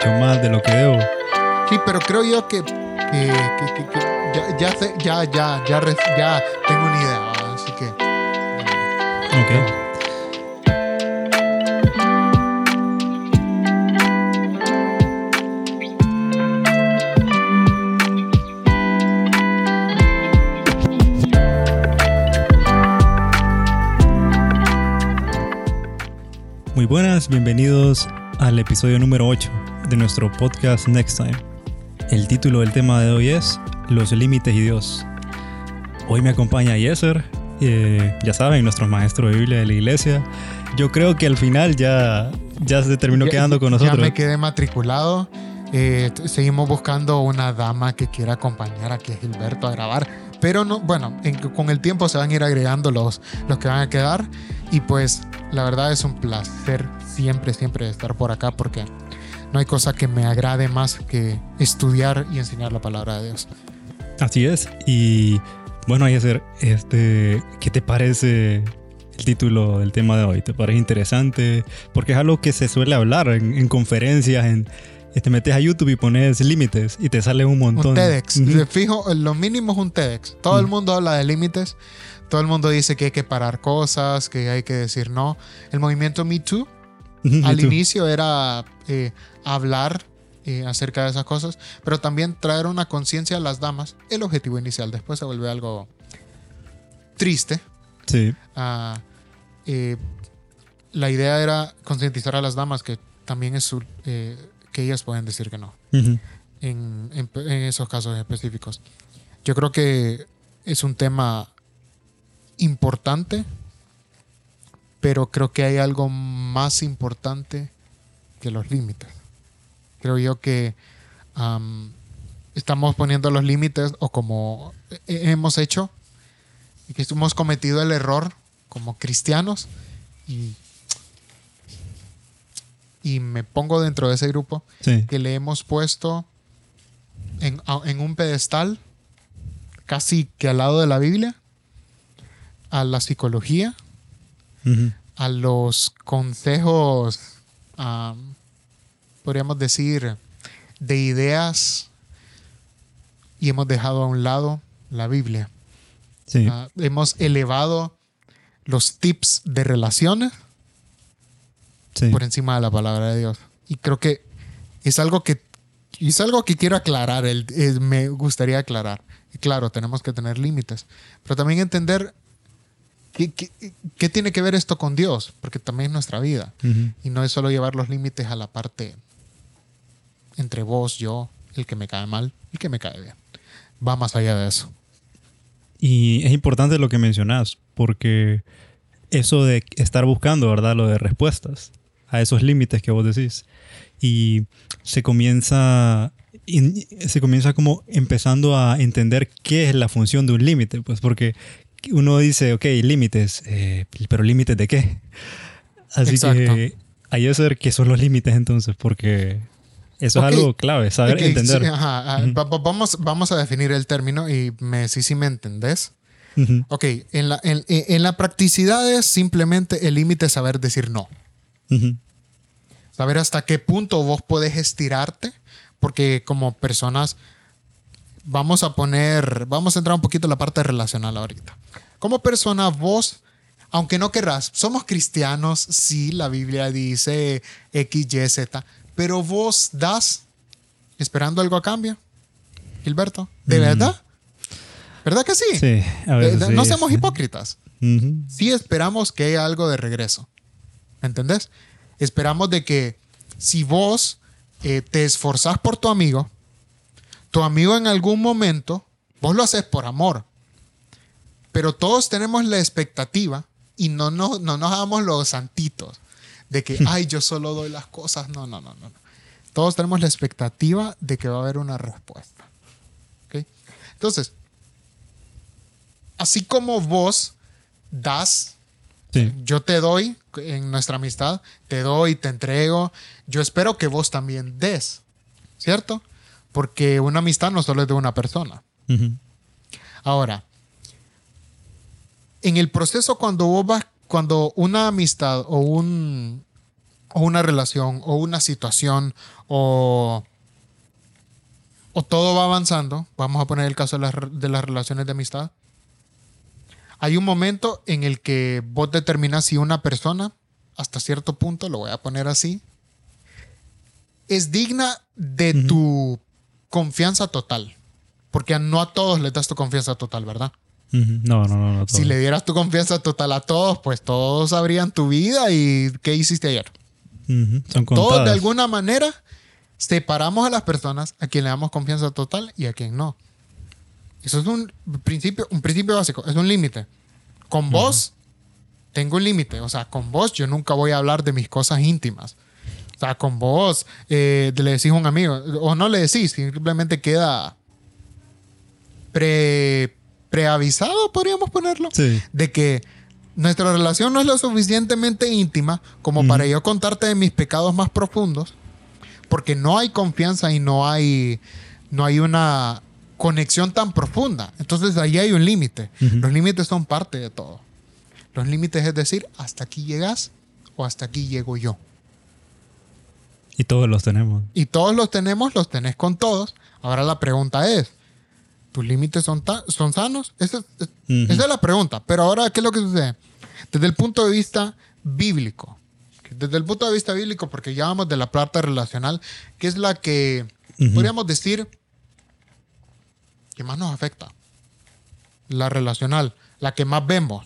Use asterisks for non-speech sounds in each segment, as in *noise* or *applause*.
mucho más de lo que debo. Sí, pero creo yo que, que- que- que- que ya, ya, sé- ya, ya, ya, ya tengo una idea, así que... Ok. Muy buenas, bienvenidos al episodio número 8 de nuestro podcast Next Time. El título del tema de hoy es Los límites y Dios. Hoy me acompaña Yeser, eh, ya saben, nuestro maestro de Biblia de la iglesia. Yo creo que al final ya, ya se terminó Ya- quedando con Ya nosotros. me quedé matriculado. Eh, seguimos buscando una dama que quiera acompañar aquí a Gilberto a grabar. Pero no, bueno, en- con el tiempo se van a ir agregando los, los que van a quedar. Y pues la verdad es un placer siempre, siempre estar por acá porque no hay cosa que me agrade más que estudiar y enseñar la palabra de Dios. Así es. Y bueno, Yeser, este, ¿qué te parece el título del tema de hoy? ¿Te parece interesante? Porque es algo que se suele hablar en, en conferencias, en, te metes a YouTube y pones límites y te sale un montón. Un TEDx. Fijo, lo mínimo es un TEDx. Todo el Mm. mundo habla de límites. Todo el mundo dice que hay que parar cosas, que hay que decir no. El movimiento Me Too al inicio era eh, hablar eh, acerca de esas cosas, pero también traer una conciencia a las damas. El objetivo inicial. Después se vuelve algo triste. Sí. Ah, eh, la idea era concientizar a las damas que también es su, eh, que ellas pueden decir que no Ujú. en, en- en esos casos específicos. Yo creo que es un tema importante, pero creo que hay algo más importante que los límites. Creo yo que am, estamos poniendo los límites o como he- hemos hecho y que hemos cometido el error como cristianos y, y me pongo dentro de ese grupo Sí. que le hemos puesto en, en un pedestal casi que al lado de la Biblia, a la psicología, A los consejos, am, podríamos decir, de ideas y hemos dejado a un lado la Biblia. Sí. Ah, hemos elevado los tips de relaciones sí. por encima de la palabra de Dios. Y creo que es algo que es algo que quiero aclarar, el- es- me gustaría aclarar. Y claro, tenemos que tener límites, pero también entender qué, qué- qué tiene que ver esto con Dios, porque también es nuestra vida. Y no es solo llevar los límites a la parte entre vos, yo, el que me cae mal, el que me cae bien. Va más allá de eso. Y es importante lo que mencionas, porque eso de estar buscando, ¿verdad? Lo de respuestas a esos límites que vos decís. Y se comienza, in- se comienza como empezando a entender qué es la función de un límite, pues porque uno dice, ok, límites, eh, pero límites de qué? Así Exacto. que hay que saber qué son los límites entonces, porque eso es algo clave, saber Ok, entender. sí, ajá, va- va- vamos, vamos a definir el término y me decís si me entendés. Ok, en la, en, en la practicidad es simplemente el límite es saber decir no. Saber hasta qué punto vos podés estirarte, porque como personas vamos a poner, vamos a entrar un poquito en la parte relacional ahorita. Como persona vos, aunque no querrás, somos cristianos, sí, la Biblia dice X, Y, Z, pero vos das esperando algo a cambio, Gilberto, ¿de Mm. verdad? ¿Verdad que sí? Sí, a veces Eh, no sí, seamos sí. hipócritas sí esperamos que haya algo de regreso. ¿Me entendés? Esperamos de que si vos eh, te esforzás por tu amigo, tu amigo en algún momento, vos lo haces por amor. Pero todos tenemos la expectativa y no, no, no nos hagamos los santitos de que, *laughs* ay, yo solo doy las cosas. No, no, no, no. no. Todos tenemos la expectativa de que va a haber una respuesta. ¿Ok? Entonces, así como vos das, Sí. yo te doy en nuestra amistad, te doy, te entrego, yo espero que vos también des, ¿cierto? Porque una amistad no solo es de una persona. Ahora, en el proceso cuando vos vas, cuando una amistad o un o una relación o una situación o, o todo va avanzando, vamos a poner el caso de las, de las relaciones de amistad, hay un momento en el que vos determinas si una persona, hasta cierto punto, lo voy a poner así, es digna de Ujú. tu confianza total. Porque no a todos les das tu confianza total, ¿verdad? No, no, no. no Si le dieras tu confianza total a todos, pues todos sabrían tu vida y qué hiciste ayer. Son Todos de alguna manera separamos a las personas a quien le damos confianza total y a quien no. Eso es un principio, un principio básico, es un límite. Con vos tengo un límite, o sea, con vos yo nunca voy a hablar de mis cosas íntimas. O sea, con vos eh, le decís a un amigo, o no le decís, simplemente queda pre, preavisado, podríamos ponerlo Sí. de que nuestra relación no es lo suficientemente íntima como para yo contarte de mis pecados más profundos, porque no hay confianza y no hay, no hay una conexión tan profunda. Entonces ahí hay un límite. Los límites son parte de todo. Los límites es decir, hasta aquí llegas o hasta aquí llego yo. Y todos los tenemos. Y todos los tenemos, los tenés con todos. Ahora la pregunta es, ¿tus límites son, son sanos? Esa, es- esa es la pregunta. Pero ahora, ¿qué es lo que sucede? Desde el punto de vista bíblico. Desde el punto de vista bíblico, porque ya vamos de la plata relacional, que es la que podríamos decir que más nos afecta. La relacional, la que más vemos.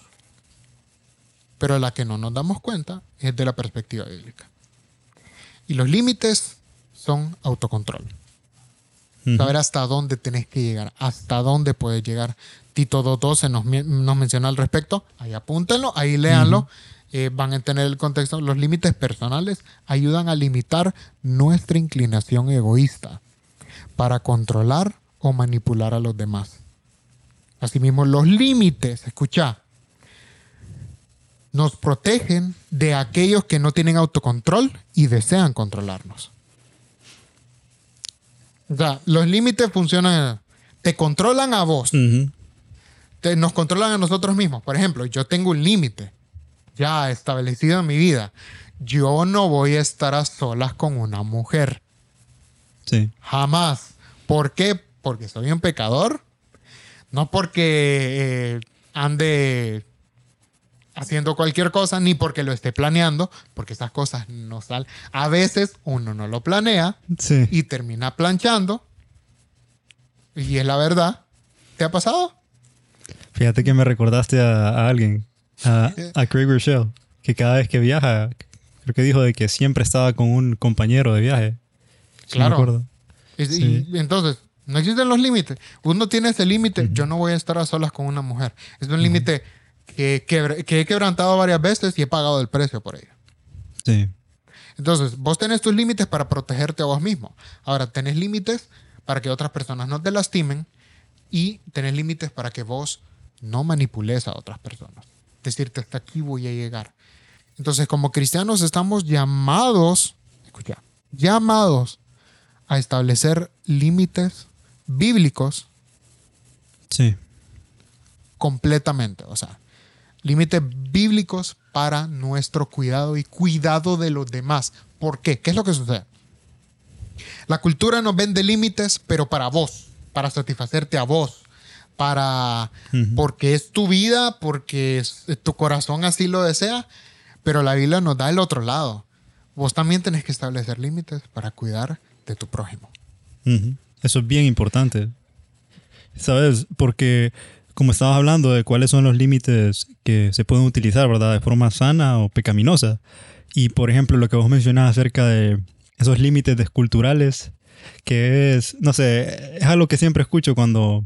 Pero la que no nos damos cuenta es de la perspectiva bíblica. Y los límites son autocontrol. Saber hasta dónde tenés que llegar, hasta dónde puedes llegar. Tito 2.12 nos, nos menciona al respecto. Ahí apúntenlo, ahí léanlo. Eh, van a entender el contexto. Los límites personales ayudan a limitar nuestra inclinación egoísta para controlar o manipular a los demás. Asimismo, los límites, escucha, nos protegen de aquellos que no tienen autocontrol y desean controlarnos. O sea, los límites funcionan, te controlan a vos, te- nos controlan a nosotros mismos. Por ejemplo, yo tengo un límite ya establecido en mi vida. Yo no voy a estar a solas con una mujer. Sí. Jamás. ¿Por qué? Porque soy un pecador. No porque eh, ande haciendo cualquier cosa, ni porque lo esté planeando, porque esas cosas no salen. A veces uno no lo planea Sí. y termina planchando. Y es la verdad. ¿Te ha pasado? Fíjate que me recordaste a, a alguien, a, a Craig Rochelle, que cada vez que viaja, creo que dijo de que siempre estaba con un compañero de viaje. Me Claro. Y, Sí. y entonces, no existen los límites. Uno tiene ese límite. Yo no voy a estar a solas con una mujer. Es un límite que, quebr- que he quebrantado varias veces y he pagado el precio por ello. Sí. Entonces, vos tenés tus límites para protegerte a vos mismo. Ahora, tenés límites para que otras personas no te lastimen y tenés límites para que vos no manipules a otras personas. Decirte, hasta aquí voy a llegar. Entonces, como cristianos estamos llamados, escucha, llamados a establecer límites bíblicos Sí. completamente. O sea, límites bíblicos para nuestro cuidado y cuidado de los demás. ¿Por qué? ¿Qué es lo que sucede? La cultura nos vende límites, pero para vos, para satisfacerte a vos, para porque es tu vida, porque es- tu corazón así lo desea, pero la Biblia nos da el otro lado. Vos también tenés que establecer límites para cuidar de tu prójimo. Eso es bien importante. ¿Sabes? Porque como estabas hablando de cuáles son los límites que se pueden utilizar, ¿verdad? De forma sana o pecaminosa. Y por ejemplo, lo que vos mencionabas acerca de esos límites desculturales, que es, no sé, es algo que siempre escucho cuando,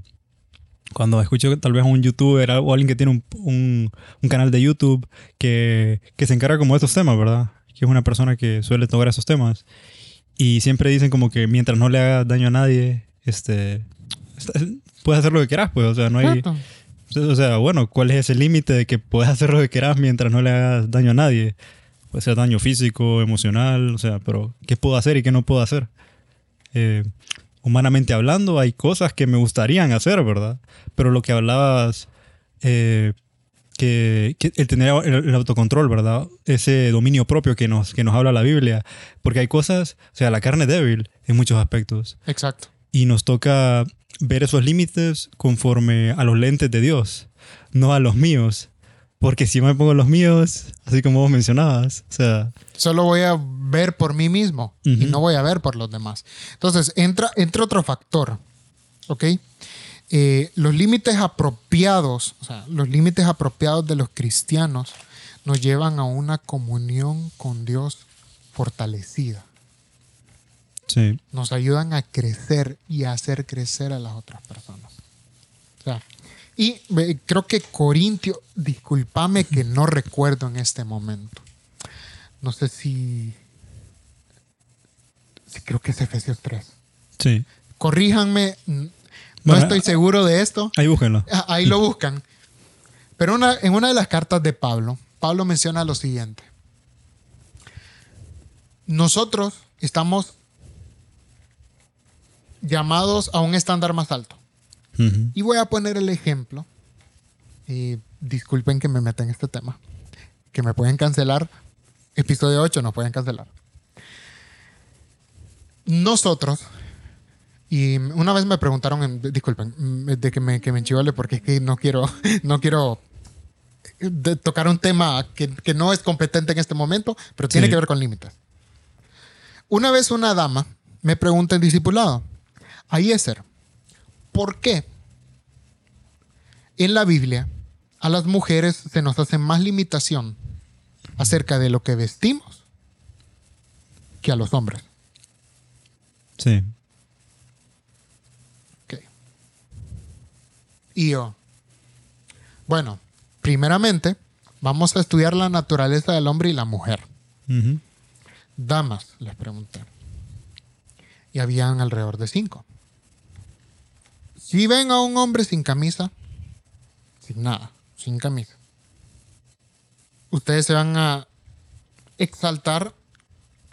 cuando escucho tal vez a un youtuber o alguien que tiene un, un- un canal de YouTube que, que se encarga como de estos temas, ¿verdad? Que es una persona que suele tocar esos temas. Y siempre dicen como que mientras no le hagas daño a nadie, este, *laughs* puedes hacer lo que quieras, pues, o sea, no hay... O sea, bueno, ¿cuál es ese límite de que puedes hacer lo que quieras mientras no le hagas daño a nadie? Puede ser daño físico, emocional, o sea, pero ¿qué puedo hacer y qué no puedo hacer? Eh, humanamente hablando, hay cosas que me gustarían hacer, ¿verdad? Pero lo que hablabas eh, que, que el tener el, el autocontrol, ¿verdad? Ese dominio propio que nos, que nos habla la Biblia. Porque hay cosas, o sea, la carne es débil en muchos aspectos. Exacto. Y nos toca ver esos límites conforme a los lentes de Dios, no a los míos. Porque si me pongo los míos, así como vos mencionabas, o sea, Solo voy a ver por mí mismo y no voy a ver por los demás. Entonces, entra, entra otro factor, ¿ok? Eh, los límites apropiados, o sea, los límites apropiados de los cristianos nos llevan a una comunión con Dios fortalecida. Sí, Nos ayudan a crecer y a hacer crecer a las otras personas. O sea, y creo que Corintio, discúlpame que no recuerdo en este momento. No sé si. si creo que es Efesios 3. sí. Corríjanme, no Bueno, estoy seguro de esto. Ahí búsquenlo. Ah, Ahí lo buscan. Pero una- en una de las cartas de Pablo, Pablo menciona lo siguiente. Nosotros estamos llamados a un estándar más alto. Ujú. Y voy a poner el ejemplo. Y disculpen que me meta en este tema. Que me pueden cancelar. Episodio 8 nos pueden cancelar. Nosotros, y una vez me preguntaron, en- disculpen, de que me, que me enchivole porque es que no quiero, *laughs* no quiero de- tocar un tema que, que no es competente en este momento, pero tiene Sí. que ver con límites. Una vez una dama me pregunta en discipulado, Ayeser, ¿por qué en la Biblia a las mujeres se nos hace más limitación acerca de lo que vestimos que a los hombres? Sí. Ok. Y yo, bueno, primeramente vamos a estudiar la naturaleza del hombre y la mujer. Damas, les pregunté. Y habían alrededor de cinco. Si ven a un hombre sin camisa, sin nada, sin camisa, ustedes se van a exaltar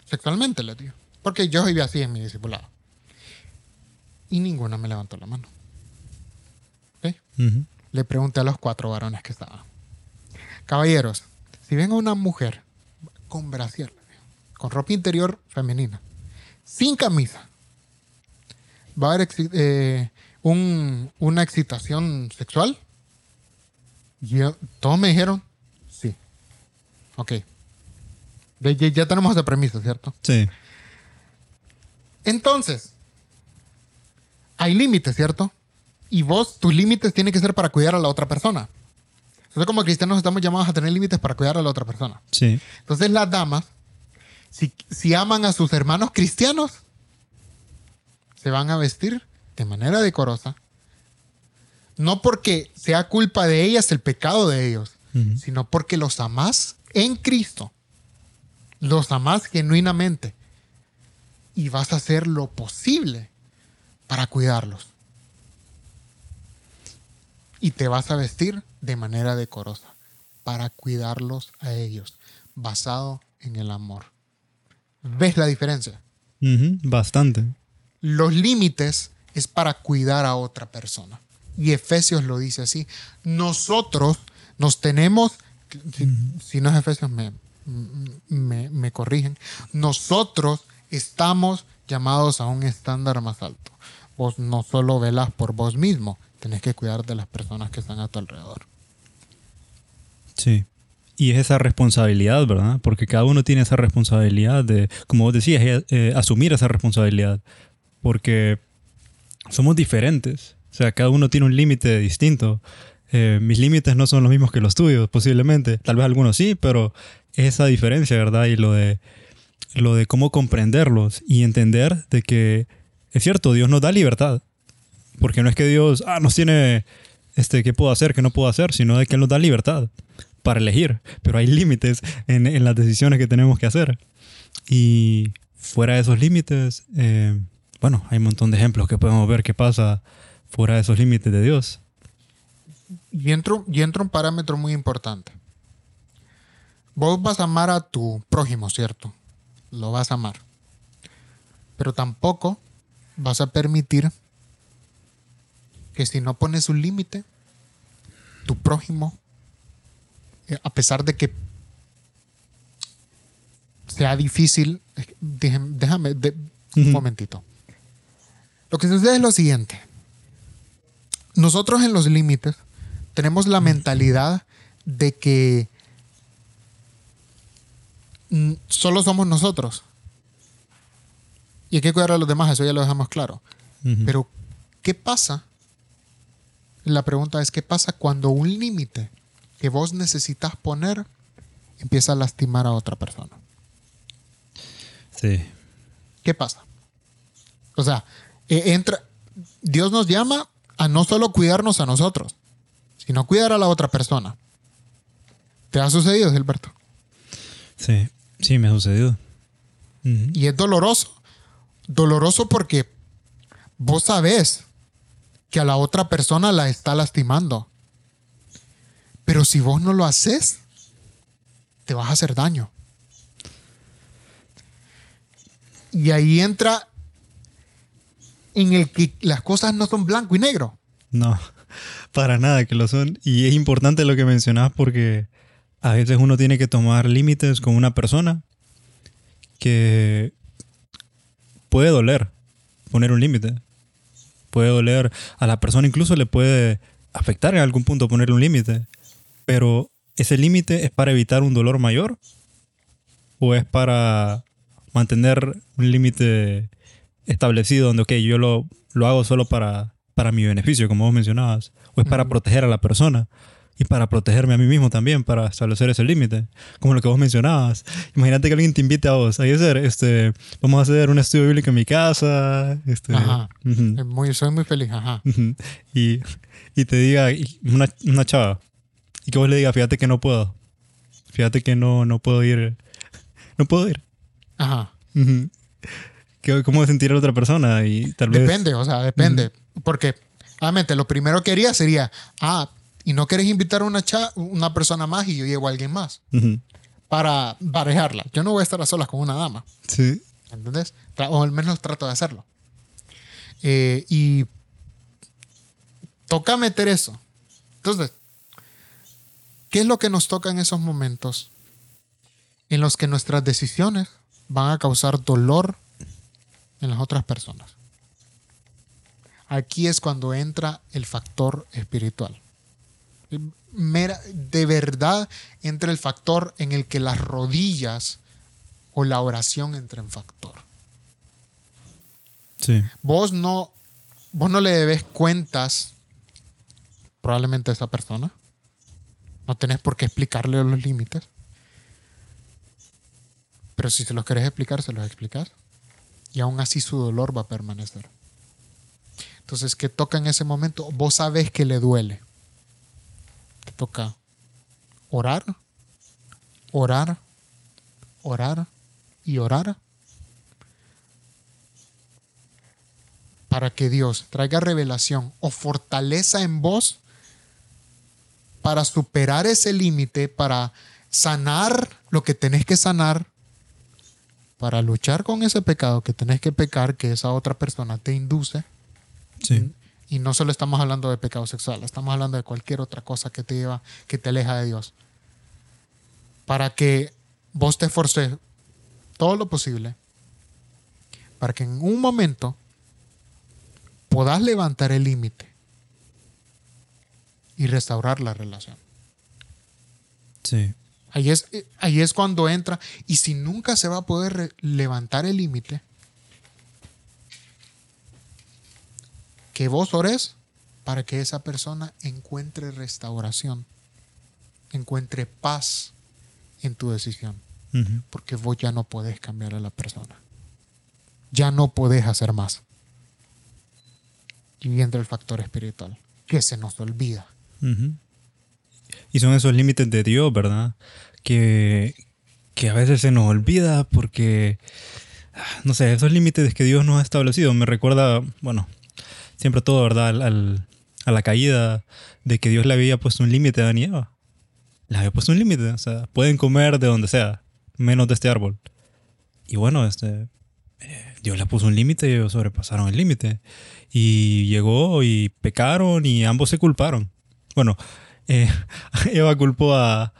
sexualmente, les digo. Porque yo viví así en mi discipulado. Y ninguna me levantó la mano. Le pregunté a los cuatro varones que estaban. Caballeros, si ven a una mujer con brasier, con ropa interior femenina, sin camisa, ¿va a haber eh, un- una excitación sexual? Y yo- todos me dijeron, sí. Ok. Ya, tenemos esa premisa, ¿cierto? Sí. Entonces, hay límites, ¿cierto? Y vos, tus límites tienen que ser para cuidar a la otra persona. Entonces, como cristianos estamos llamados a tener límites para cuidar a la otra persona. Sí. Entonces, las damas, si, si aman a sus hermanos cristianos, se van a vestir de manera decorosa. No porque sea culpa de ellas el pecado de ellos, sino porque los amás en Cristo. Los amás genuinamente. Y vas a hacer lo posible para cuidarlos. Y te vas a vestir de manera decorosa para cuidarlos a ellos, basado en el amor. ¿Ves la diferencia? Bastante. Los límites es para cuidar a otra persona. Y Efesios lo dice así. Nosotros nos tenemos, si, no es Efesios me, me, me corrigen, nosotros estamos llamados a un estándar más alto. Vos no solo velas por vos mismo, tenés que cuidar de las personas que están a tu alrededor. Sí. Y es esa responsabilidad, ¿verdad? Porque cada uno tiene esa responsabilidad de, como vos decías, eh, eh, asumir esa responsabilidad. Porque somos diferentes. O sea, cada uno tiene un límite distinto. Eh, mis límites no son los mismos que los tuyos, posiblemente. Tal vez algunos sí, pero es esa diferencia, ¿verdad? Y lo de, lo de cómo comprenderlos y entender de que es cierto, Dios nos da libertad. Porque no es que Dios ah, nos tiene este, qué puedo hacer, qué no puedo hacer, sino de que Él nos da libertad para elegir. Pero hay límites en, en las decisiones que tenemos que hacer. Y fuera de esos límites, eh, bueno, hay un montón de ejemplos que podemos ver qué pasa fuera de esos límites de Dios. Y entra, y entra un parámetro muy importante. Vos vas a amar a tu prójimo, ¿cierto? Lo vas a amar. Pero tampoco vas a permitir que si no pones un límite, tu prójimo eh, a pesar de que sea difícil, eh, déjame, déjame de- un momentito. Lo que sucede es lo siguiente. Nosotros en los límites tenemos la mentalidad de que solo somos nosotros. Y hay que cuidar a los demás, eso ya lo dejamos claro. Pero, ¿qué pasa? La pregunta es, ¿qué pasa cuando un límite que vos necesitas poner empieza a lastimar a otra persona? Sí. ¿Qué pasa? O sea, entra, Dios nos llama a no solo cuidarnos a nosotros, sino cuidar a la otra persona. ¿Te ha sucedido, Gilberto? Sí. Sí, me ha sucedido. Y es doloroso. Doloroso porque vos sabés que a la otra persona la está lastimando. Pero si vos no lo haces, te vas a hacer daño. Y ahí entra en el que las cosas no son blanco y negro. No, para nada que lo son. Y es importante lo que mencionas porque a veces uno tiene que tomar límites con una persona que puede doler poner un límite. Puede doler a la persona, incluso le puede afectar en algún punto poner un límite. Pero ese límite es para evitar un dolor mayor o es para mantener un límite establecido donde, ok, yo lo, lo hago solo para, para mi beneficio, como vos mencionabas, o es para Ujú. proteger a la persona y para protegerme a mí mismo también, para establecer ese límite, como lo que vos mencionabas. Imagínate que alguien te invite a vos, a hacer, este, vamos a hacer un estudio bíblico en mi casa, este, Ajá. ujú, Es muy- soy muy feliz. Ajá. ujú, y, y te diga, una, una chava, y que vos le digas, fíjate que no puedo, fíjate que no, no puedo ir, no puedo ir. Ajá. Ujú. ¿Qué- ¿Cómo se sentirá la otra persona? Y tal vez... Depende, o sea, depende. Porque, obviamente, lo primero que haría sería, ah, y no querés invitar a una, cha- una persona más y yo llevo a alguien más para parejarla. Yo no voy a estar a solas con una dama, Sí. ¿entendés? O al menos trato de hacerlo. Eh, y toca meter eso. Entonces, ¿qué es lo que nos toca en esos momentos en los que nuestras decisiones van a causar dolor en las otras personas? Aquí es cuando entra el factor espiritual. Mera- de verdad entra el factor en el que las rodillas o la oración entra en factor. Sí. Vos no, vos no le debes cuentas probablemente a esa persona. No tenés por qué explicarle los límites. Pero si se los querés explicar, se los explicas. Y aún así su dolor va a permanecer. Entonces, ¿qué toca en ese momento? Vos sabés que le duele. Te toca orar, orar, orar y orar para que Dios traiga revelación o fortaleza en vos para superar ese límite, para sanar lo que tenés que sanar, para luchar con ese pecado que tenés que pecar, que esa otra persona te induce. Sí. Y no solo estamos hablando de pecado sexual, estamos hablando de cualquier otra cosa que te lleva, que te aleja de Dios. Para que vos te esforces todo lo posible, para que en un momento podás levantar el límite y restaurar la relación. Sí. Ahí es, eh, ahí es cuando entra, y si nunca se va a poder levantar el límite, que vos ores para que esa persona encuentre restauración, encuentre paz en tu decisión, porque vos ya no podés cambiar a la persona. Ya no podés hacer más. Y entra el factor espiritual, que se nos olvida. Y son esos límites de Dios, ¿verdad? Que, que a veces se nos olvida porque, ah, no sé, esos límites que Dios nos ha establecido. Me recuerda, bueno, siempre todo, ¿verdad? Al, a la caída de que Dios le había puesto un límite a Adán y Eva. Le había puesto un límite. O sea, pueden comer de donde sea, menos de este árbol. Y bueno, este, eh, Dios le puso un límite y ellos sobrepasaron el límite. Y llegó y pecaron y ambos se culparon. Bueno, eh, *laughs* Eva culpó a,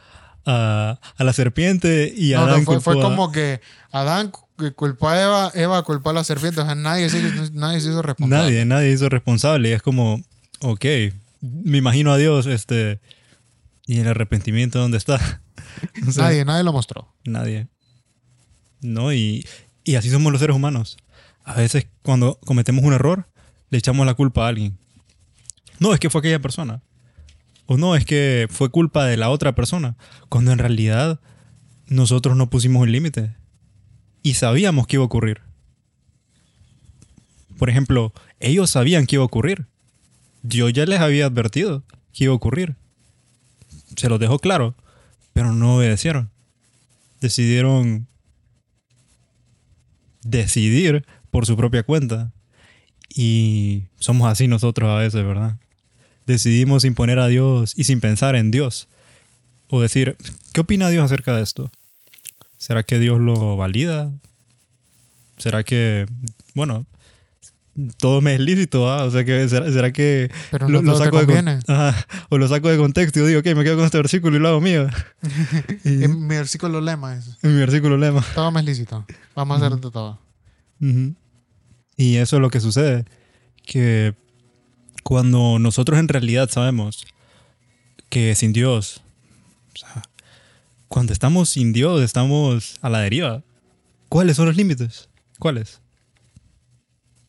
a, a la serpiente y No, no, Adán fue, fue culpó a- como que Adán cu- culpó a Eva, Eva culpó a la serpiente. O sea, nadie, se- nadie se hizo responsable. Nadie, nadie hizo responsable. Y es como, ok, me imagino a Dios, este, y el arrepentimiento, ¿dónde está? *laughs* O sea, Nadie, nadie lo mostró. Nadie. No, y, y así somos los seres humanos. A veces cuando cometemos un error, le echamos la culpa a alguien. No, es que fue aquella persona. O no, es que fue culpa de la otra persona. Cuando en realidad nosotros no pusimos un límite. Y sabíamos que iba a ocurrir. Por ejemplo, ellos sabían que iba a ocurrir. Yo ya les había advertido que iba a ocurrir. Se los dejó claro, pero no obedecieron. Decidieron decidir por su propia cuenta. Y somos así nosotros a veces, ¿verdad? Decidimos imponer a Dios y sin pensar en Dios. O decir, ¿qué opina Dios acerca de esto? ¿Será que Dios lo valida? ¿Será que, bueno, todo me es lícito? ah? O sea, que ¿será, será que Pero no todo te de. Ajá, o lo saco de contexto y yo digo, ok, me quedo con este versículo y lo hago mío. *laughs* y, En mi versículo lema es: en mi versículo lema. todo me es lícito. Vamos a hacer de todo. Y eso es lo que sucede, que cuando nosotros en realidad sabemos que sin Dios, o sea, cuando estamos sin Dios estamos a la deriva. ¿Cuáles son los límites? ¿Cuáles?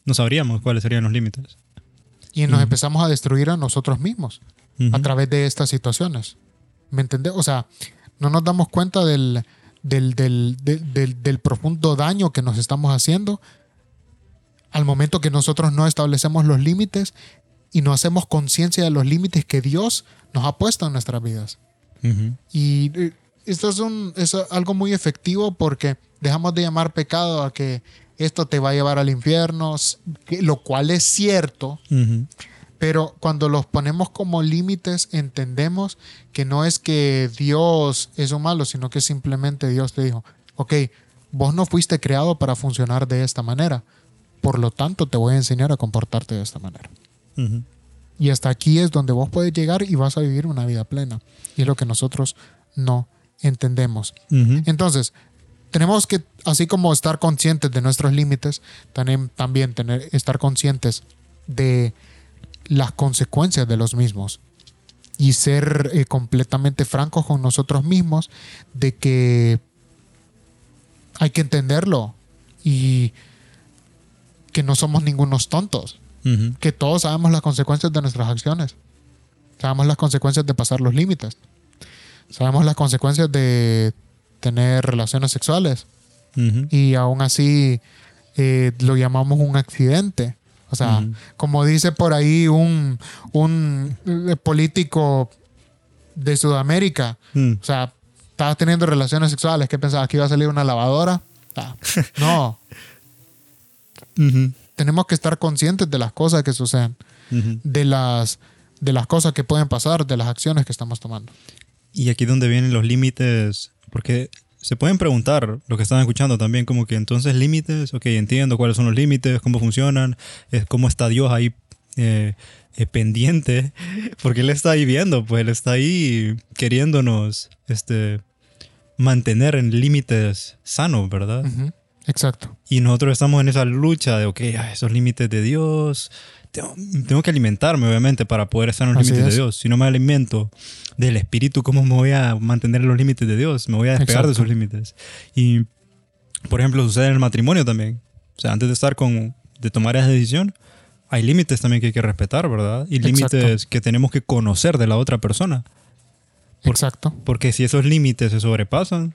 No sabríamos cuáles serían los límites. Y nos empezamos a destruir a nosotros mismos a través de estas situaciones. ¿Me entendés? O sea, no nos damos cuenta del, del, del- del profundo daño que nos estamos haciendo al momento que nosotros no establecemos los límites y no hacemos conciencia de los límites que Dios nos ha puesto en nuestras vidas. Y eh, esto es, un, es algo muy efectivo porque dejamos de llamar pecado a que esto te va a llevar al infierno, lo cual es cierto, pero cuando los ponemos como límites entendemos que no es que Dios es un malo, sino que simplemente Dios te dijo, ok, vos no fuiste creado para funcionar de esta manera, por lo tanto te voy a enseñar a comportarte de esta manera. Y hasta aquí es donde vos puedes llegar y vas a vivir una vida plena. Y es lo que nosotros no entendemos. Entonces, tenemos que, así como estar conscientes de nuestros límites, también, también tener, estar conscientes de las consecuencias de los mismos. Y ser eh, completamente francos con nosotros mismos de que hay que entenderlo y que no somos ningunos tontos Que todos sabemos las consecuencias de nuestras acciones. Sabemos las consecuencias de pasar los límites. Sabemos las consecuencias de tener relaciones sexuales. Ujú. Y aún así eh, lo llamamos un accidente. O sea, como dice por ahí un, un eh, político de Sudamérica, Mm. o sea, estabas teniendo relaciones sexuales, ¿qué pensabas? ¿Que iba a salir una lavadora? Ah, no, *laughs* Ujú. Tenemos que estar conscientes de las cosas que suceden. Ujú. de las, de las cosas que pueden pasar, de las acciones que estamos tomando. Y aquí donde vienen los límites, porque se pueden preguntar, lo que están escuchando también, como que entonces límites, ok, entiendo cuáles son los límites, cómo funcionan, cómo está Dios ahí eh, eh, pendiente, *laughs* porque Él está ahí viendo, pues Él está ahí queriéndonos este, mantener en límites sanos, ¿verdad? Ujú, Exacto. Y nosotros estamos en esa lucha de, ok, ah, esos límites de Dios, tengo, tengo que alimentarme, obviamente, para poder estar en los Así límites es. de Dios. Si no me alimento del Espíritu, ¿cómo me voy a mantener en los límites de Dios? Me voy a despegar de sus límites. Y, por ejemplo, sucede en el matrimonio también. O sea, antes de estar con, de tomar esa decisión, hay límites también que hay que respetar, ¿verdad? Y Exacto. límites que tenemos que conocer de la otra persona. Por- Exacto. Porque si esos límites se sobrepasan,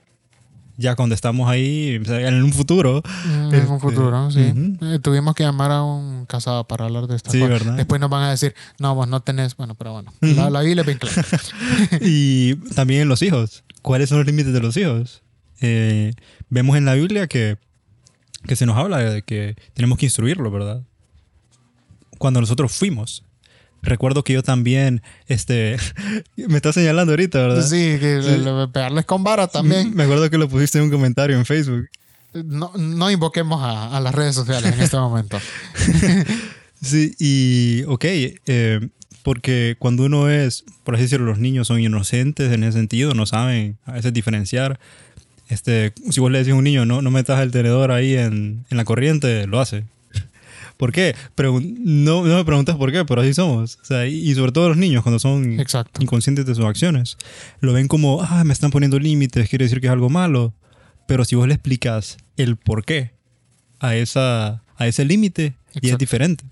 ya cuando estamos ahí, en un futuro, Mm, En Este, un futuro, sí. Eh, tuvimos que llamar a un casado para hablar de esta Sí, cosa. ¿verdad? Después nos van a decir, no, vos no tenés, bueno, pero bueno, la, la Biblia es bien clara. y también los hijos. ¿Cuáles son los límites de los hijos? Eh, vemos en la Biblia que, que se nos habla de que tenemos que instruirlo, ¿verdad? Cuando nosotros fuimos. Recuerdo que yo también, este, *laughs* me está señalando ahorita, ¿verdad? Sí, que Sí. le- le- pegarles con vara también. Me acuerdo que lo pusiste en un comentario en Facebook. No, no invoquemos a, a las redes sociales en este momento. *laughs* Sí, y ok, eh, Porque cuando uno es, por así decirlo, los niños son inocentes en ese sentido, no saben a veces diferenciar. Este, si vos le decís a un niño, no, no metas el tenedor ahí en, en la corriente, lo hace. ¿Por qué? Pregun- no, no me preguntas por qué, pero así somos. O sea, y, y sobre todo los niños, cuando son Exacto. inconscientes de sus acciones, lo ven como, ah, me están poniendo límites, quiere decir que es algo malo. Pero si vos le explicas el por qué a, esa, a ese límite, y es diferente.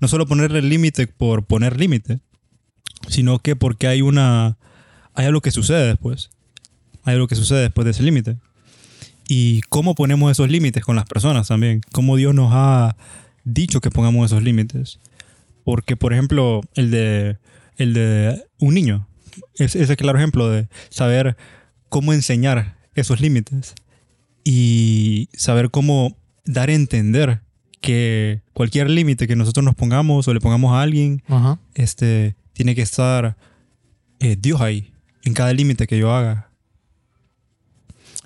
No solo ponerle el límite por poner límite, sino que porque hay una. Hay algo que sucede después. Hay algo que sucede después de ese límite. Y cómo ponemos esos límites con las personas también. Cómo Dios nos ha dicho que pongamos esos límites. Porque, por ejemplo, el de, el de un niño. Es ese claro ejemplo de saber cómo enseñar esos límites. Y saber cómo dar a entender que cualquier límite que nosotros nos pongamos o le pongamos a alguien, Ajá. este, tiene que estar eh, Dios ahí, en cada límite que yo haga.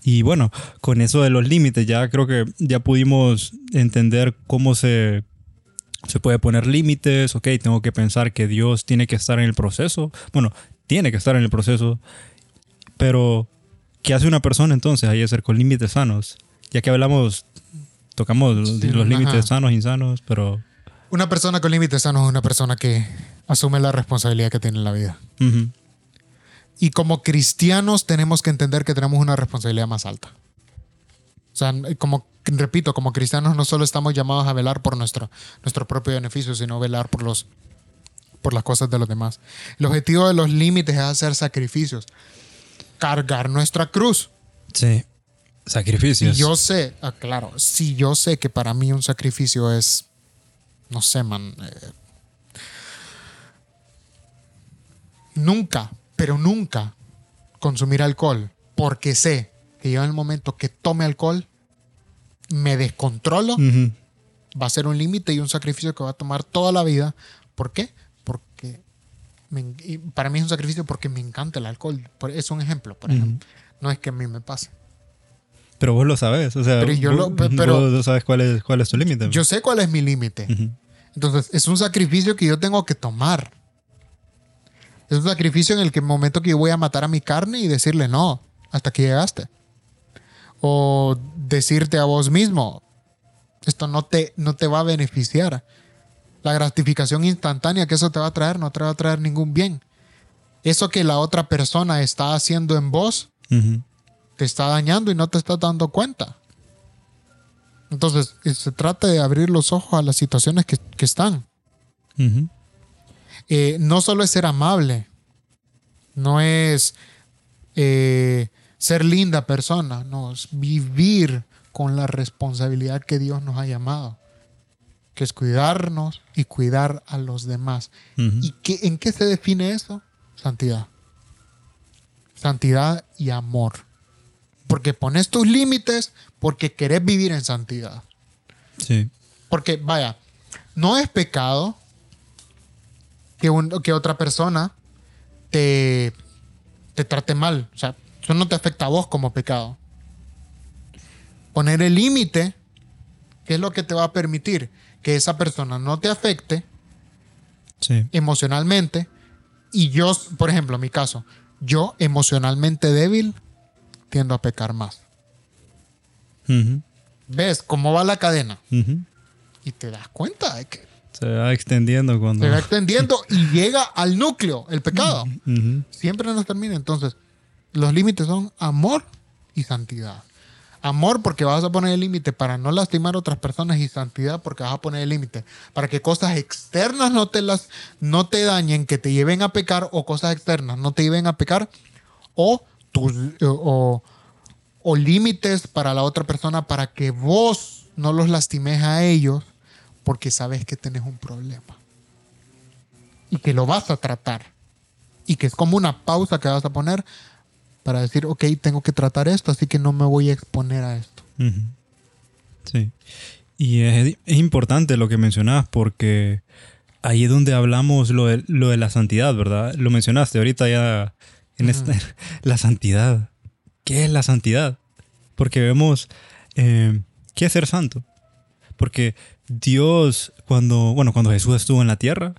Y bueno, con eso de los límites, ya creo que ya pudimos entender cómo se, se puede poner límites. Ok, tengo que pensar que Dios tiene que estar en el proceso. Bueno, tiene que estar en el proceso. Pero, ¿qué hace una persona entonces? Ahí hacer con límites sanos. Ya que hablamos, tocamos los- Sí, los límites sanos, insanos, pero... Una persona con límites sanos es una persona que asume la responsabilidad que tiene en la vida. ujú, Y como cristianos tenemos que entender que tenemos una responsabilidad más alta. O sea, como repito, como cristianos no solo estamos llamados a velar por nuestro, nuestro propio beneficio, sino velar por los por las cosas de los demás. El objetivo de los límites es hacer sacrificios, cargar nuestra cruz. Sí. Sacrificios. yo sé, ah, claro, si yo sé que para mí un sacrificio es, no sé, man, eh, nunca, pero nunca consumir alcohol, porque sé que yo en el momento que tome alcohol, me descontrolo, va a ser un límite y un sacrificio que va a tomar toda la vida. ¿Por qué? Porque me para mí es un sacrificio porque me encanta el alcohol. Es un ejemplo, por ejemplo. No es que a mí me pase. Pero vos lo sabes, o sea, Pero yo vos, lo- pe- pero- vos sabes cuál es, cuál es tu límite. Yo sé cuál es mi límite. Entonces, es un sacrificio que yo tengo que tomar. Es un sacrificio en el que momento que yo voy a matar a mi carne y decirle no, hasta que llegaste. O decirte a vos mismo, esto no te, no te va a beneficiar. La gratificación instantánea que eso te va a traer no te va a traer ningún bien. Eso que la otra persona está haciendo en vos te está dañando y no te estás dando cuenta. Entonces, se trata de abrir los ojos a las situaciones que, que están. Ujú. Eh, no solo es ser amable, no es eh, ser linda persona, no, es vivir con la responsabilidad que Dios nos ha llamado, que es cuidarnos y cuidar a los demás. ¿Y qué, en qué se define eso? Santidad. Santidad y amor. Porque pones tus límites porque querés vivir en santidad. Sí. Porque, vaya, no es pecado que, un- que otra persona te, te trate mal. O sea, eso no te afecta a vos como pecado. Poner el límite, ¿qué es lo que te va a permitir? Que esa persona no te afecte Sí. emocionalmente. Y yo, por ejemplo, en mi caso, yo emocionalmente débil tiendo a pecar más. ¿Ves cómo va la cadena? Y te das cuenta de que Se va extendiendo cuando... se va extendiendo *laughs* y llega al núcleo, el pecado. Ujú. Siempre nos termina. Entonces, los límites son amor y santidad. Amor porque vas a poner el límite para no lastimar a otras personas y santidad porque vas a poner el límite para que cosas externas no te las no te dañen, que te lleven a pecar o cosas externas no te lleven a pecar o tus o, o límites para la otra persona para que vos no los lastimes a ellos porque sabes que tenés un problema y que lo vas a tratar y que es como una pausa que vas a poner para decir, ok, tengo que tratar esto, así que no me voy a exponer a esto. Sí. Y es, es importante lo que mencionabas porque ahí es donde hablamos lo de, lo de la santidad, ¿verdad? Lo mencionaste ahorita ya en esta, *laughs* la santidad. ¿Qué es la santidad? Porque vemos, eh, ¿qué es ser santo? Porque Dios, cuando, bueno, cuando Jesús estuvo en la tierra,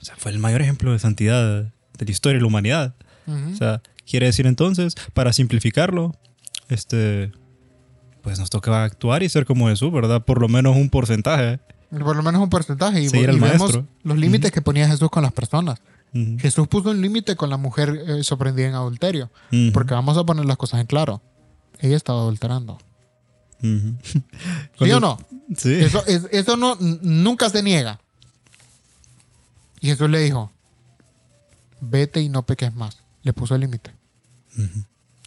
o sea, fue el mayor ejemplo de santidad de la historia de la humanidad. Ujú. O sea, quiere decir entonces, para simplificarlo, este, pues nos toca actuar y ser como Jesús, ¿verdad? Por lo menos un porcentaje. Por lo menos un porcentaje. Y, Seguir y al vemos maestro. los límites que ponía Jesús con las personas. Ujú. Jesús puso un límite con la mujer eh, sorprendida en adulterio. Porque vamos a poner las cosas en claro. Ella estaba adulterando. ¿Sí Cuando- o no? Sí. Eso, es- eso no, nunca se niega. Y Jesús le dijo, vete y no peques más. Le puso el límite.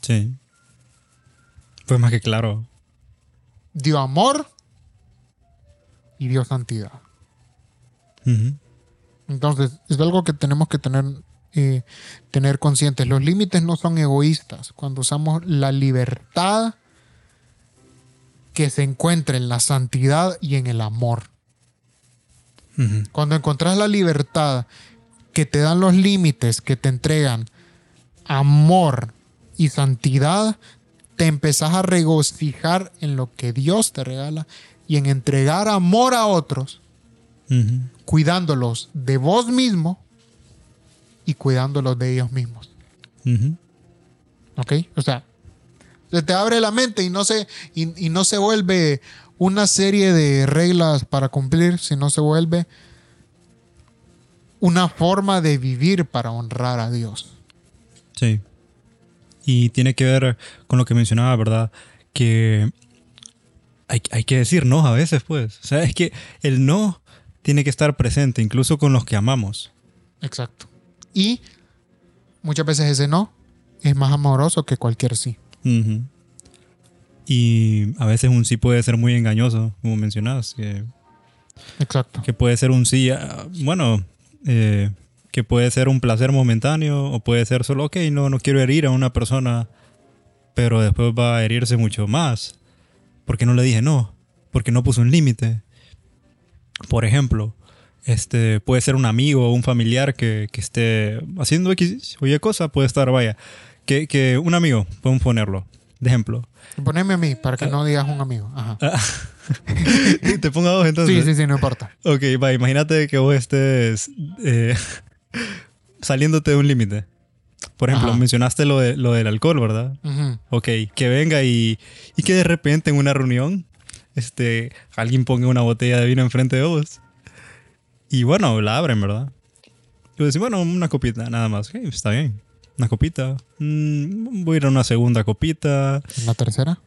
Sí. Fue más que claro. Dio amor y dio santidad. Entonces, es algo que tenemos que tener, eh, tener conscientes. Los límites no son egoístas. Cuando usamos la libertad que se encuentra en la santidad y en el amor. Cuando encontrás la libertad que te dan los límites, que te entregan amor y santidad, te empezás a regocijar en lo que Dios te regala y en entregar amor a otros, cuidándolos de vos mismo y cuidándolos de ellos mismos. Ujú. ¿Ok? O sea, se te abre la mente y no se, y, y no se vuelve una serie de reglas para cumplir, sino se vuelve una forma de vivir para honrar a Dios. Sí. Y tiene que ver con lo que mencionaba, ¿verdad? Que hay, hay que decir no a veces, pues. O sea, es que el no tiene que estar presente, incluso con los que amamos. Exacto. Y muchas veces ese no es más amoroso que cualquier sí. Ujú. Y a veces un sí puede ser muy engañoso, como mencionabas, que, Exacto. que puede ser un sí, ah, bueno, eh, que puede ser un placer momentáneo o puede ser solo, ok, no, no quiero herir a una persona, pero después va a herirse mucho más. porque no le dije no? Porque no puso un límite. Por ejemplo, este puede ser un amigo o un familiar que, que esté haciendo X o Y cosa, puede estar, vaya, que, que un amigo, podemos ponerlo, de ejemplo. Poneme a mí para que no digas un amigo. Ajá. *laughs* Te pongo a dos entonces. Sí, sí, sí, no importa. Ok, va, imagínate que vos estés eh, *laughs* saliéndote de un límite. Por ejemplo, Ajá. mencionaste lo, de, lo del alcohol, ¿verdad? Ujú. Ok, que venga y, y que de repente en una reunión este, alguien ponga una botella de vino enfrente de vos. Y bueno, la abren, ¿verdad? Y vos decís, bueno, una copita, nada más. Ok, está bien. Una copita. Mm, voy a ir a una segunda copita ¿En la tercera?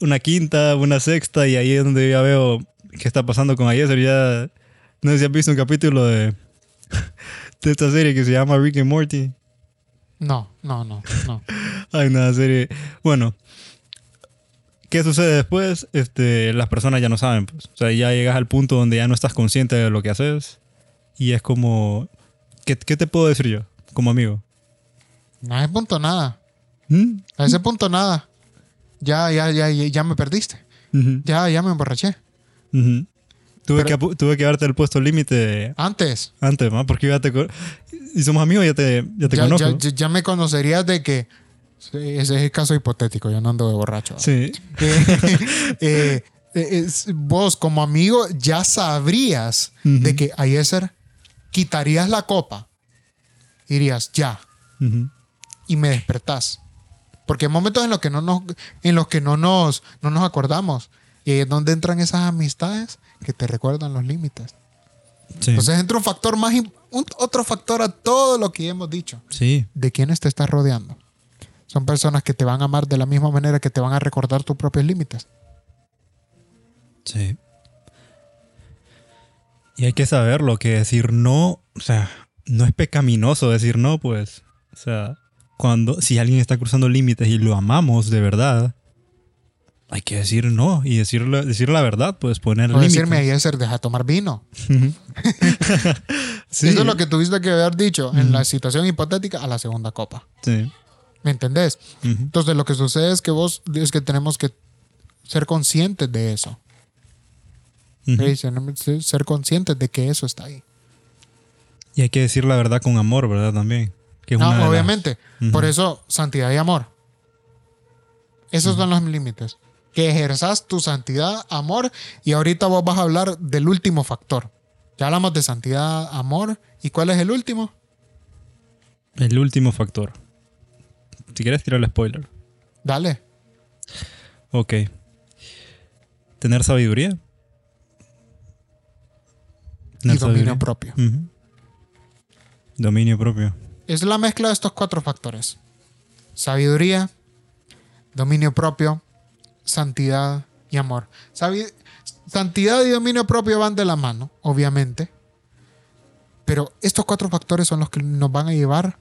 una quinta, una sexta, y ahí es donde ya veo qué está pasando con Ayeser. Ya no sé si has visto un capítulo de, *laughs* de esta serie que se llama Rick and Morty. No, no, no, no. *laughs* Hay una serie. Bueno, ¿qué sucede después? Este, las personas ya no saben, pues. O sea, ya llegas al punto donde ya no estás consciente de lo que haces. Y es como. ¿Qué, qué te puedo decir yo como amigo? No a ese punto nada. ¿Mm? A ese punto nada. Ya, ya, ya, ya, ya me perdiste. Ya, ya me emborraché. Tuve, Pero- que, tuve que darte el puesto límite Antes. antes, ¿no? Porque ya te. Y somos amigos, ya te, ya te Ya, conozco. ya- me conocerías de que. Ese es el caso hipotético. Yo no ando de borracho. Sí. *laughs* Eh, eh, eh, vos como amigo ya sabrías de que Ayeser quitarías la copa. Dirías, ya. Y me despertás. Porque hay momentos en los que no nos, en los que no nos, no nos acordamos. Y ahí es donde entran esas amistades que te recuerdan los límites. Sí. Entonces entra un factor más, un- otro factor a todo lo que hemos dicho. sí. ¿De quiénes te estás rodeando? Son personas que te van a amar de la misma manera que te van a recordar tus propios límites. Sí. Y hay que saberlo, que decir no, o sea, no es pecaminoso decir no, pues. O sea, cuando, si alguien está cruzando límites y lo amamos de verdad, hay que decir no y decirle, decir la verdad, pues poner límites. decirme, Ayeser, deja de tomar vino. *laughs* Sí. Eso es lo que tuviste que haber dicho en la situación hipotética a la segunda copa. Sí. ¿Me entendés? Entonces lo que sucede es que vos es que tenemos que ser conscientes de eso. Ser conscientes de que eso está ahí. Y hay que decir la verdad con amor, ¿verdad? También. Que es No, una de las- obviamente. Por eso, santidad y amor. Esos son los límites. Que ejerzas tu santidad, amor, y ahorita vos vas a hablar del último factor, Ya hablamos de santidad, amor. ¿Y cuál es el último? El último factor. Si quieres tirar el spoiler. Dale. Ok. Tener sabiduría. y dominio propio. Dominio propio. Es la mezcla de estos cuatro factores. Sabiduría, dominio propio, santidad y amor. santidad y dominio propio van de la mano, obviamente. Pero estos cuatro factores son los que nos van a llevar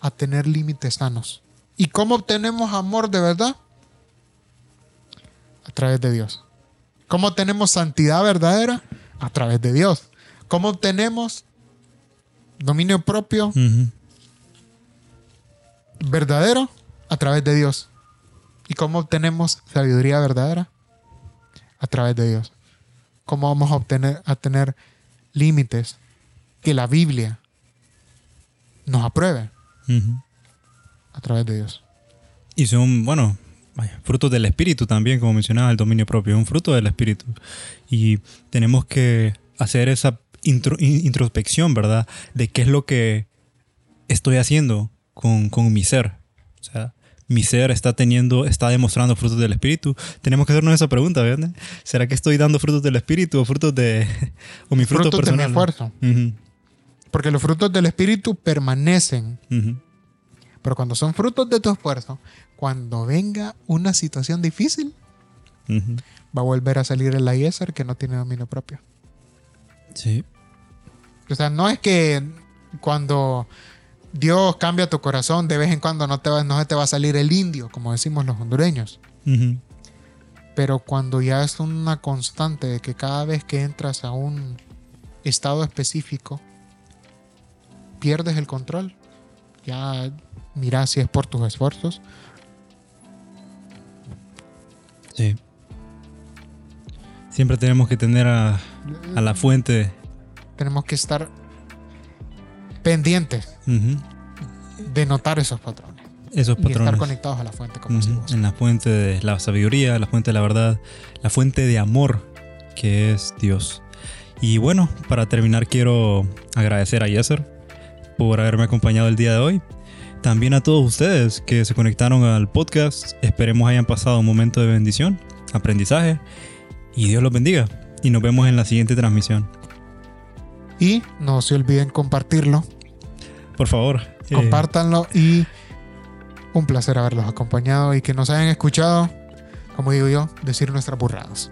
a tener límites sanos. ¿Y cómo obtenemos amor de verdad? A través de Dios. ¿Cómo tenemos santidad verdadera? A través de Dios. ¿Cómo obtenemos dominio propio verdadero? A través de Dios. ¿Y cómo obtenemos sabiduría verdadera? A través de Dios. ¿Cómo vamos a obtener a tener límites que la Biblia nos apruebe? A través de Dios. Y son, bueno, frutos del espíritu también, como mencionaba, el dominio propio, un fruto del espíritu. Y tenemos que hacer esa introspección, ¿verdad? De qué es lo que estoy haciendo con, mi ser. O sea, mi ser está teniendo, está demostrando frutos del espíritu. Tenemos que hacernos esa pregunta, ¿verdad? ¿Será que estoy dando frutos del espíritu o frutos de *laughs* o mi fruto frutos de mi esfuerzo? Porque los frutos del espíritu permanecen. Pero cuando son frutos de tu esfuerzo, cuando venga una situación difícil, va a volver a salir el Ayeser que no tiene dominio propio. Sí. O sea, no es que cuando Dios cambia tu corazón, de vez en cuando no, te va, no te va a salir el indio, como decimos los hondureños. Pero cuando ya es una constante de que cada vez que entras a un estado específico, pierdes el control. Ya mira si es por tus esfuerzos. Sí. Siempre tenemos que tener a, a la fuente tenemos que estar pendientes de notar esos patrones. Esos patrones. Y estar conectados a la fuente, como En la fuente de la sabiduría, la fuente de la verdad, la fuente de amor que es Dios. Y bueno, para terminar quiero agradecer a Yeser por haberme acompañado el día de hoy. También a todos ustedes que se conectaron al podcast. Esperemos hayan pasado un momento de bendición, aprendizaje y Dios los bendiga. Y nos vemos en la siguiente transmisión. Y no se olviden compartirlo. Por favor. Eh, Compártanlo y un placer haberlos acompañado y que nos hayan escuchado, como digo yo, decir nuestras burradas.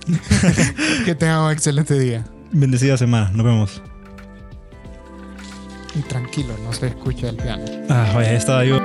*laughs* que tengan un excelente día. Bendecida semana. Nos vemos. Y tranquilo, no se escucha el piano. Ah, vaya, estaba yo.